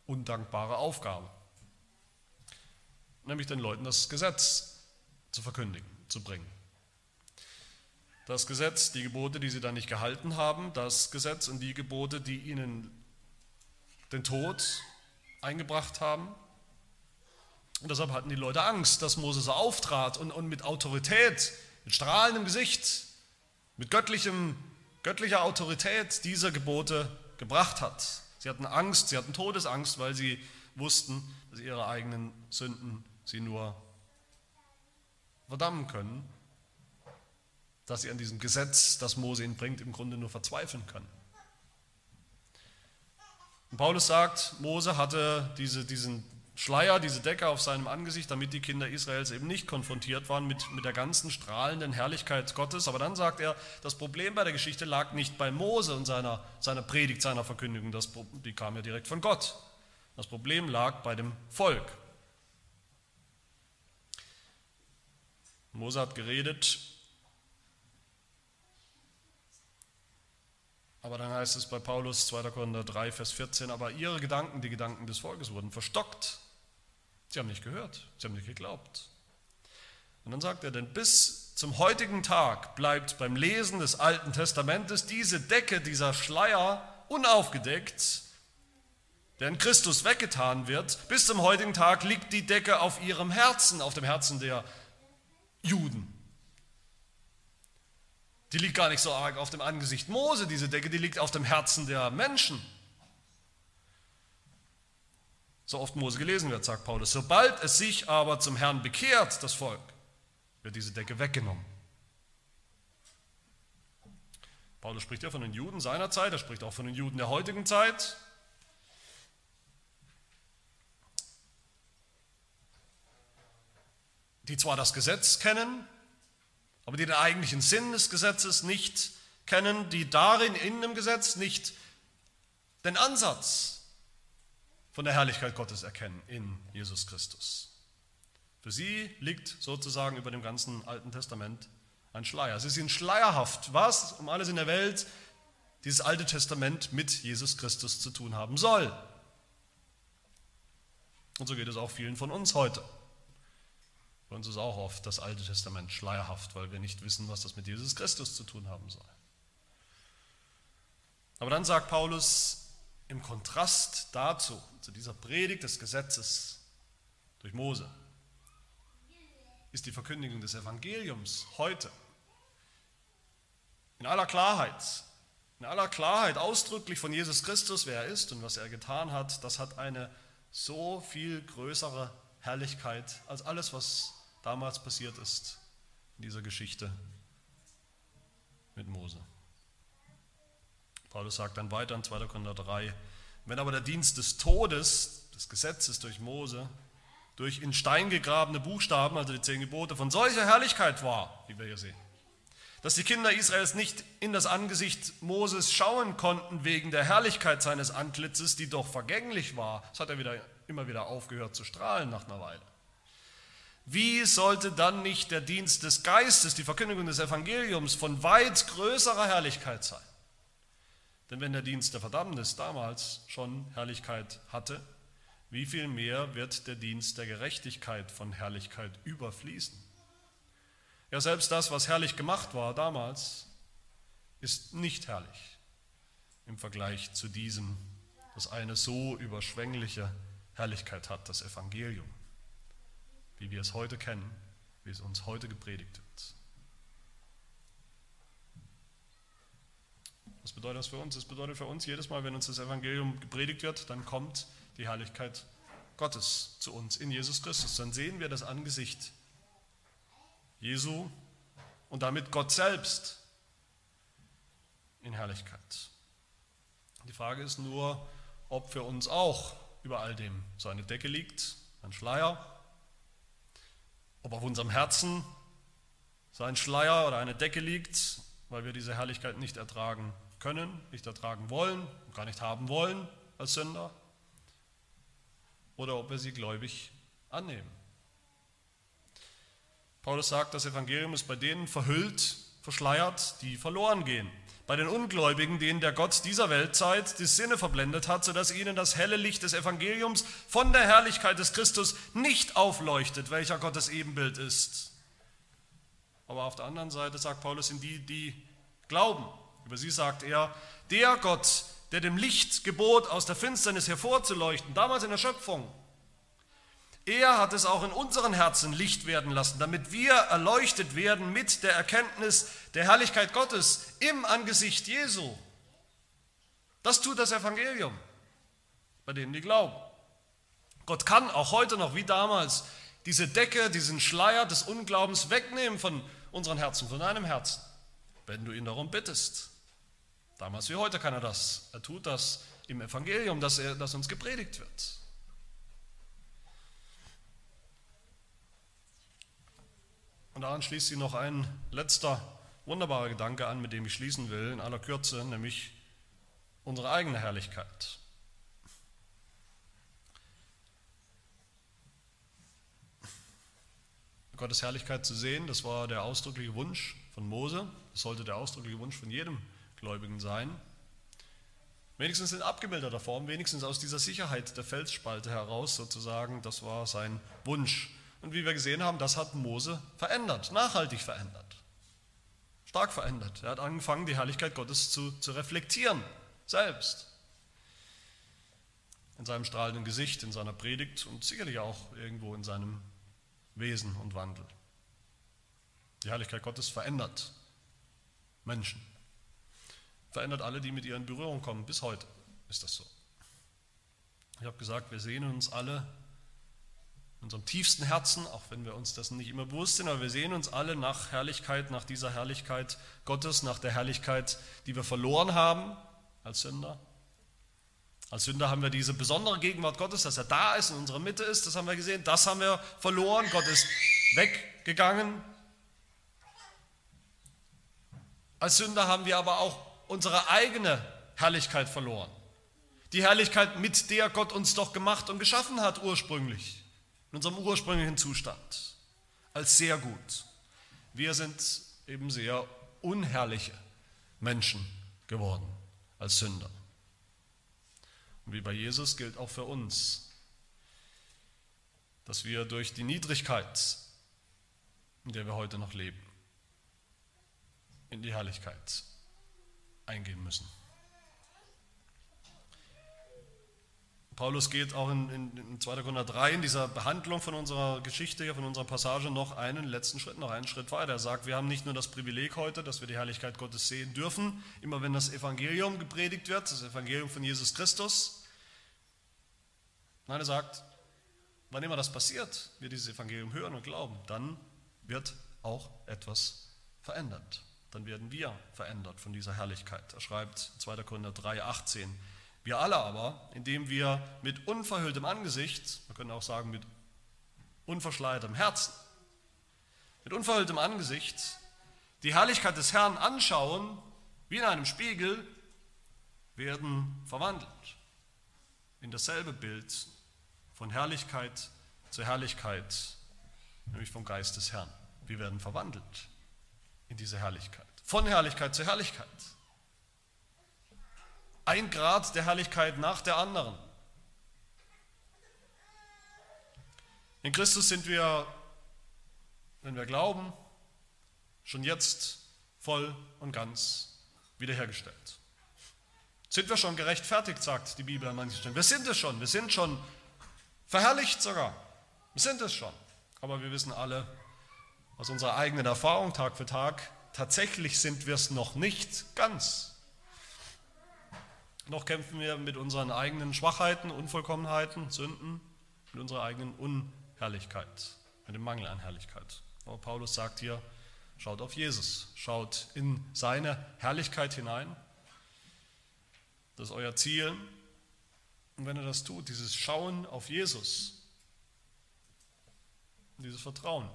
undankbare Aufgabe nämlich den Leuten das Gesetz zu verkündigen, zu bringen. Das Gesetz, die Gebote, die sie dann nicht gehalten haben, das Gesetz und die Gebote, die ihnen den Tod eingebracht haben. Und deshalb hatten die Leute Angst, dass Mose so auftrat und, und mit Autorität, mit strahlendem Gesicht, mit göttlichem, göttlicher Autorität diese Gebote gebracht hat. Sie hatten Angst, sie hatten Todesangst, weil sie wussten, dass ihre eigenen Sünden sie nur verdammen können, dass sie an diesem Gesetz, das Mose ihnen bringt, im Grunde nur verzweifeln können. Und Paulus sagt, Mose hatte diese, diesen Schleier, diese Decke auf seinem Angesicht, damit die Kinder Israels eben nicht konfrontiert waren mit, mit der ganzen strahlenden Herrlichkeit Gottes. Aber dann sagt er, das Problem bei der Geschichte lag nicht bei Mose und seiner, seiner Predigt, seiner Verkündigung, das, die kam ja direkt von Gott. Das Problem lag bei dem Volk. Mose hat geredet, aber dann heißt es bei Paulus 2. Korinther 3, Vers 14, aber ihre Gedanken, die Gedanken des Volkes wurden verstockt. Sie haben nicht gehört, sie haben nicht geglaubt. Und dann sagt er, denn bis zum heutigen Tag bleibt beim Lesen des Alten Testamentes diese Decke, dieser Schleier unaufgedeckt, der in Christus weggetan wird. Bis zum heutigen Tag liegt die Decke auf ihrem Herzen, auf dem Herzen der Juden. Die liegt gar nicht so arg auf dem Angesicht Mose, diese Decke, die liegt auf dem Herzen der Menschen so oft Mose gelesen wird, sagt Paulus. Sobald es sich aber zum Herrn bekehrt, das Volk, wird diese Decke weggenommen. Paulus spricht ja von den Juden seiner Zeit, er spricht auch von den Juden der heutigen Zeit. Die zwar das Gesetz kennen, aber die den eigentlichen Sinn des Gesetzes nicht kennen, die darin in dem Gesetz nicht den Ansatz von der Herrlichkeit Gottes erkennen in Jesus Christus. Für sie liegt sozusagen über dem ganzen Alten Testament ein Schleier. Sie sind schleierhaft, was um alles in der Welt dieses Alte Testament mit Jesus Christus zu tun haben soll. Und so geht es auch vielen von uns heute. Für uns ist auch oft das Alte Testament schleierhaft, weil wir nicht wissen, was das mit Jesus Christus zu tun haben soll. Aber dann sagt Paulus, im Kontrast dazu, zu dieser Predigt des Gesetzes durch Mose, ist die Verkündigung des Evangeliums heute in aller Klarheit, in aller Klarheit ausdrücklich von Jesus Christus, wer er ist und was er getan hat, das hat eine so viel größere Herrlichkeit als alles, was damals passiert ist in dieser Geschichte mit Mose. Paulus sagt dann weiter in 2. Korinther 3, wenn aber der Dienst des Todes, des Gesetzes durch Mose, durch in Stein gegrabene Buchstaben, also die zehn Gebote, von solcher Herrlichkeit war, wie wir hier sehen, dass die Kinder Israels nicht in das Angesicht Moses schauen konnten wegen der Herrlichkeit seines Antlitzes, die doch vergänglich war. Das hat er wieder, immer wieder aufgehört zu strahlen nach einer Weile. Wie sollte dann nicht der Dienst des Geistes, die Verkündigung des Evangeliums von weit größerer Herrlichkeit sein? Denn wenn der Dienst der Verdammnis damals schon Herrlichkeit hatte, wie viel mehr wird der Dienst der Gerechtigkeit von Herrlichkeit überfließen? Ja, selbst das, was herrlich gemacht war damals, ist nicht herrlich im Vergleich zu diesem, das eine so überschwängliche Herrlichkeit hat, das Evangelium, wie wir es heute kennen, wie es uns heute gepredigt wird. Was bedeutet das für uns? Das bedeutet für uns, jedes Mal, wenn uns das Evangelium gepredigt wird, dann kommt die Herrlichkeit Gottes zu uns in Jesus Christus. Dann sehen wir das Angesicht Jesu und damit Gott selbst in Herrlichkeit. Die Frage ist nur, ob für uns auch über all dem so eine Decke liegt, ein Schleier, ob auf unserem Herzen so ein Schleier oder eine Decke liegt, weil wir diese Herrlichkeit nicht ertragen können, nicht ertragen wollen, gar nicht haben wollen als Sünder, oder ob wir sie gläubig annehmen. Paulus sagt, das Evangelium ist bei denen verhüllt, verschleiert, die verloren gehen. Bei den Ungläubigen, denen der Gott dieser Weltzeit die Sinne verblendet hat, sodass ihnen das helle Licht des Evangeliums von der Herrlichkeit des Christus nicht aufleuchtet, welcher Gottes Ebenbild ist Aber auf der anderen Seite sagt Paulus, sind die, die glauben. Über sie sagt er, der Gott, der dem Licht gebot, aus der Finsternis hervorzuleuchten, damals in der Schöpfung, er hat es auch in unseren Herzen Licht werden lassen, damit wir erleuchtet werden mit der Erkenntnis der Herrlichkeit Gottes im Angesicht Jesu. Das tut das Evangelium bei denen, die glauben. Gott kann auch heute noch wie damals diese Decke, diesen Schleier des Unglaubens wegnehmen von unseren Herzen, von deinem Herzen, wenn du ihn darum bittest. Damals wie heute kann er das. Er tut das im Evangelium, das, er, das uns gepredigt wird. Und daran schließt sich noch ein letzter wunderbarer Gedanke an, mit dem ich schließen will, in aller Kürze, nämlich unsere eigene Herrlichkeit. Gottes Herrlichkeit zu sehen, das war der ausdrückliche Wunsch von Mose, das sollte der ausdrückliche Wunsch von jedem Gläubigen sein. Wenigstens in abgebildeter Form, wenigstens aus dieser Sicherheit der Felsspalte heraus sozusagen, das war sein Wunsch. Und wie wir gesehen haben, das hat Mose verändert, nachhaltig verändert, stark verändert. Er hat angefangen, die Herrlichkeit Gottes zu, zu reflektieren, selbst. In seinem strahlenden Gesicht, in seiner Predigt und sicherlich auch irgendwo in seinem Wesen und Wandel. Die Herrlichkeit Gottes verändert Menschen, verändert alle, die mit ihr in Berührung kommen. Bis heute ist das so. Ich habe gesagt, wir sehen uns alle in unserem tiefsten Herzen, auch wenn wir uns dessen nicht immer bewusst sind, aber wir sehen uns alle nach Herrlichkeit, nach dieser Herrlichkeit Gottes, nach der Herrlichkeit, die wir verloren haben als Sünder. Als Sünder haben wir diese besondere Gegenwart Gottes, dass er da ist, in unserer Mitte ist, das haben wir gesehen, das haben wir verloren, Gott ist weggegangen. Als Sünder haben wir aber auch unsere eigene Herrlichkeit verloren. Die Herrlichkeit, mit der Gott uns doch gemacht und geschaffen hat ursprünglich, in unserem ursprünglichen Zustand, als sehr gut. Wir sind eben sehr unherrliche Menschen geworden als Sünder. Und wie bei Jesus gilt auch für uns, dass wir durch die Niedrigkeit, in der wir heute noch leben, in die Herrlichkeit eingehen müssen. Paulus geht auch in, in, in 2. Korinther 3 in dieser Behandlung von unserer Geschichte, von unserer Passage noch einen letzten Schritt, noch einen Schritt weiter. Er sagt, wir haben nicht nur das Privileg heute, dass wir die Herrlichkeit Gottes sehen dürfen, immer wenn das Evangelium gepredigt wird, das Evangelium von Jesus Christus, Nein, er sagt, wann immer das passiert, wir dieses Evangelium hören und glauben, dann wird auch etwas verändert. Dann werden wir verändert von dieser Herrlichkeit. Er schreibt 2. Korinther 3, 18. Wir alle aber, indem wir mit unverhülltem Angesicht, man könnte auch sagen mit unverschleiertem Herzen, mit unverhülltem Angesicht die Herrlichkeit des Herrn anschauen, wie in einem Spiegel, werden verwandelt in dasselbe Bild von Herrlichkeit zu Herrlichkeit, nämlich vom Geist des Herrn. Wir werden verwandelt in diese Herrlichkeit. Von Herrlichkeit zu Herrlichkeit. Ein Grad der Herrlichkeit nach der anderen. In Christus sind wir, wenn wir glauben, schon jetzt voll und ganz wiederhergestellt. Sind wir schon gerechtfertigt, sagt die Bibel an manchen Stellen. Wir sind es schon, wir sind schon Verherrlicht sogar. Wir sind es schon. Aber wir wissen alle aus unserer eigenen Erfahrung Tag für Tag, tatsächlich sind wir es noch nicht ganz. Noch kämpfen wir mit unseren eigenen Schwachheiten, Unvollkommenheiten, Sünden, mit unserer eigenen Unherrlichkeit, mit dem Mangel an Herrlichkeit. Aber Paulus sagt hier, schaut auf Jesus, schaut in seine Herrlichkeit hinein. Das ist euer Ziel, und wenn er das tut, dieses Schauen auf Jesus, dieses Vertrauen,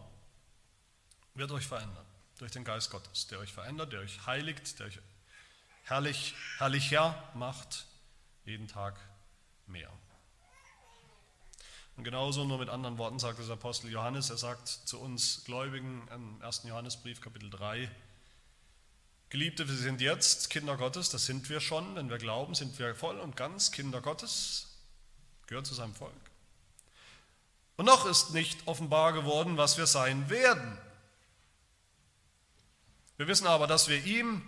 wird euch verändern durch den Geist Gottes, der euch verändert, der euch heiligt, der euch herrlich, herrlicher macht, jeden Tag mehr. Und genauso nur mit anderen Worten sagt das Apostel Johannes, er sagt zu uns Gläubigen im 1. Johannesbrief Kapitel 3, Geliebte, wir sind jetzt Kinder Gottes, das sind wir schon, wenn wir glauben, sind wir voll und ganz Kinder Gottes, gehören zu seinem Volk. Und noch ist nicht offenbar geworden, was wir sein werden. Wir wissen aber, dass wir ihm,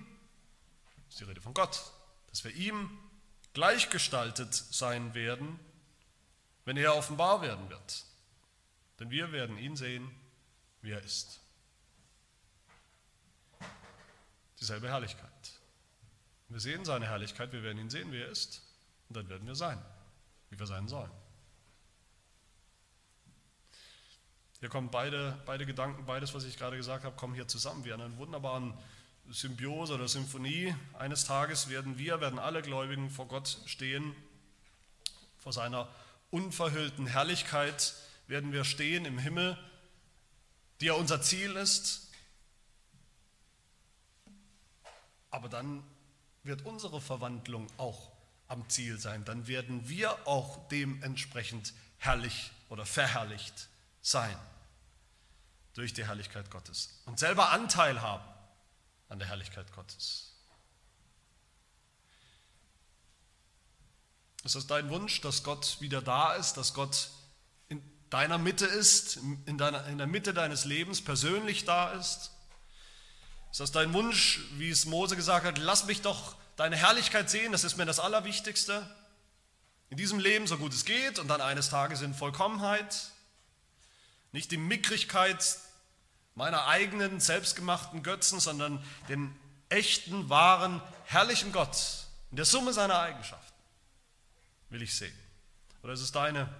das ist die Rede von Gott, dass wir ihm gleichgestaltet sein werden, wenn er offenbar werden wird. Denn wir werden ihn sehen, wie er ist. Dieselbe Herrlichkeit. Wir sehen seine Herrlichkeit, wir werden ihn sehen, wie er ist. Und dann werden wir sein, wie wir sein sollen. Hier kommen beide, beide Gedanken, beides, was ich gerade gesagt habe, kommen hier zusammen wie an einer wunderbaren Symbiose oder Symphonie. Eines Tages werden wir, werden alle Gläubigen vor Gott stehen, vor seiner unverhüllten Herrlichkeit werden wir stehen im Himmel, die ja unser Ziel ist. Aber dann wird unsere Verwandlung auch am Ziel sein. Dann werden wir auch dementsprechend herrlich oder verherrlicht sein durch die Herrlichkeit Gottes und selber Anteil haben an der Herrlichkeit Gottes. Ist das dein Wunsch, dass Gott wieder da ist, dass Gott in deiner Mitte ist, in, deiner, in der Mitte deines Lebens persönlich da ist? Ist das dein Wunsch, wie es Mose gesagt hat, lass mich doch deine Herrlichkeit sehen, das ist mir das Allerwichtigste? In diesem Leben so gut es geht und dann eines Tages in Vollkommenheit. Nicht die Mickrigkeit meiner eigenen selbstgemachten Götzen, sondern den echten, wahren, herrlichen Gott in der Summe seiner Eigenschaften will ich sehen. Oder ist es deine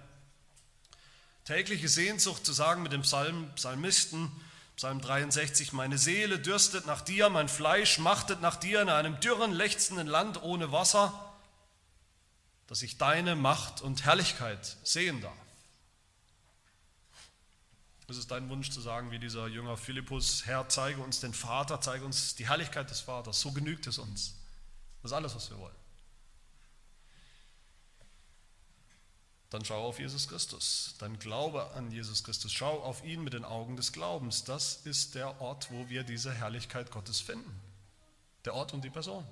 tägliche Sehnsucht zu sagen mit dem Psalm, Psalmisten, Psalm 63, meine Seele dürstet nach dir, mein Fleisch machtet nach dir in einem dürren, lechzenden Land ohne Wasser, dass ich deine Macht und Herrlichkeit sehen darf. Es ist dein Wunsch zu sagen, wie dieser Jünger Philippus, Herr, zeige uns den Vater, zeige uns die Herrlichkeit des Vaters, so genügt es uns. Das ist alles, was wir wollen. Dann schau auf Jesus Christus, dann glaube an Jesus Christus, schau auf ihn mit den Augen des Glaubens. Das ist der Ort, wo wir diese Herrlichkeit Gottes finden. Der Ort und die Person.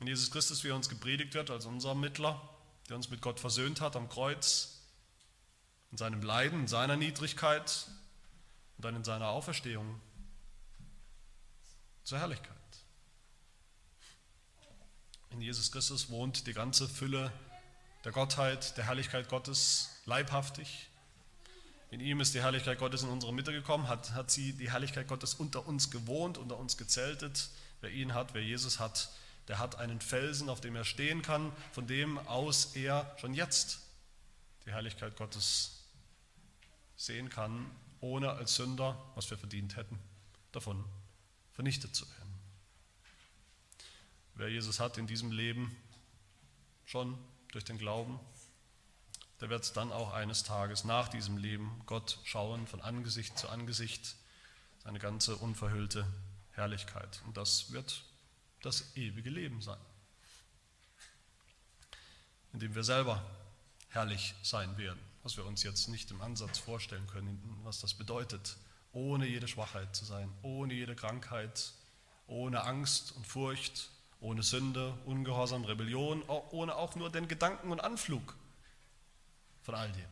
In Jesus Christus, wie er uns gepredigt wird als unser Mittler, der uns mit Gott versöhnt hat am Kreuz, in seinem Leiden, in seiner Niedrigkeit und dann in seiner Auferstehung zur Herrlichkeit. In Jesus Christus wohnt die ganze Fülle der Gottheit, der Herrlichkeit Gottes leibhaftig. In ihm ist die Herrlichkeit Gottes in unsere Mitte gekommen, hat, hat sie die Herrlichkeit Gottes unter uns gewohnt, unter uns gezeltet. Wer ihn hat, wer Jesus hat, der hat einen Felsen, auf dem er stehen kann, von dem aus er schon jetzt die Herrlichkeit Gottes sehen kann, ohne als Sünder, was wir verdient hätten, davon vernichtet zu werden. Wer Jesus hat in diesem Leben schon durch den Glauben, der wird dann auch eines Tages nach diesem Leben Gott schauen, von Angesicht zu Angesicht, seine ganze unverhüllte Herrlichkeit. Und das wird das ewige Leben sein, in dem wir selber herrlich sein werden was wir uns jetzt nicht im Ansatz vorstellen können, was das bedeutet, ohne jede Schwachheit zu sein, ohne jede Krankheit, ohne Angst und Furcht, ohne Sünde, Ungehorsam, Rebellion, ohne auch nur den Gedanken und Anflug von all dem,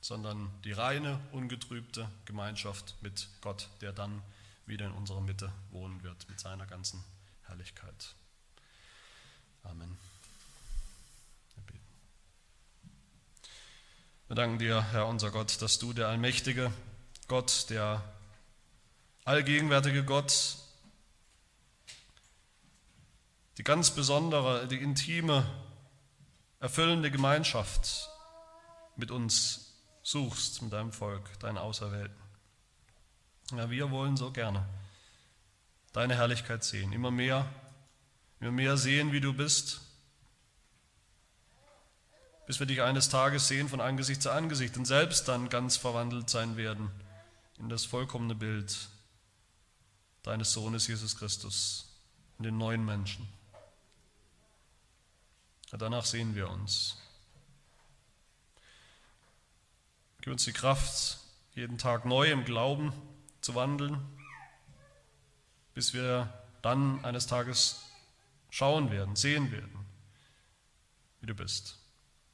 sondern die reine, ungetrübte Gemeinschaft mit Gott, der dann wieder in unserer Mitte wohnen wird mit seiner ganzen Herrlichkeit. Amen. Wir danken dir, Herr unser Gott, dass du der allmächtige Gott, der allgegenwärtige Gott, die ganz besondere, die intime, erfüllende Gemeinschaft mit uns suchst, mit deinem Volk, deinen Auserwählten. Ja, wir wollen so gerne deine Herrlichkeit sehen, immer mehr, immer mehr sehen, wie du bist bis wir dich eines Tages sehen von Angesicht zu Angesicht und selbst dann ganz verwandelt sein werden in das vollkommene Bild deines Sohnes Jesus Christus, in den neuen Menschen. Danach sehen wir uns. Gib uns die Kraft, jeden Tag neu im Glauben zu wandeln, bis wir dann eines Tages schauen werden, sehen werden, wie du bist.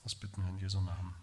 Das bitten wir in Jesu Namen. Amen.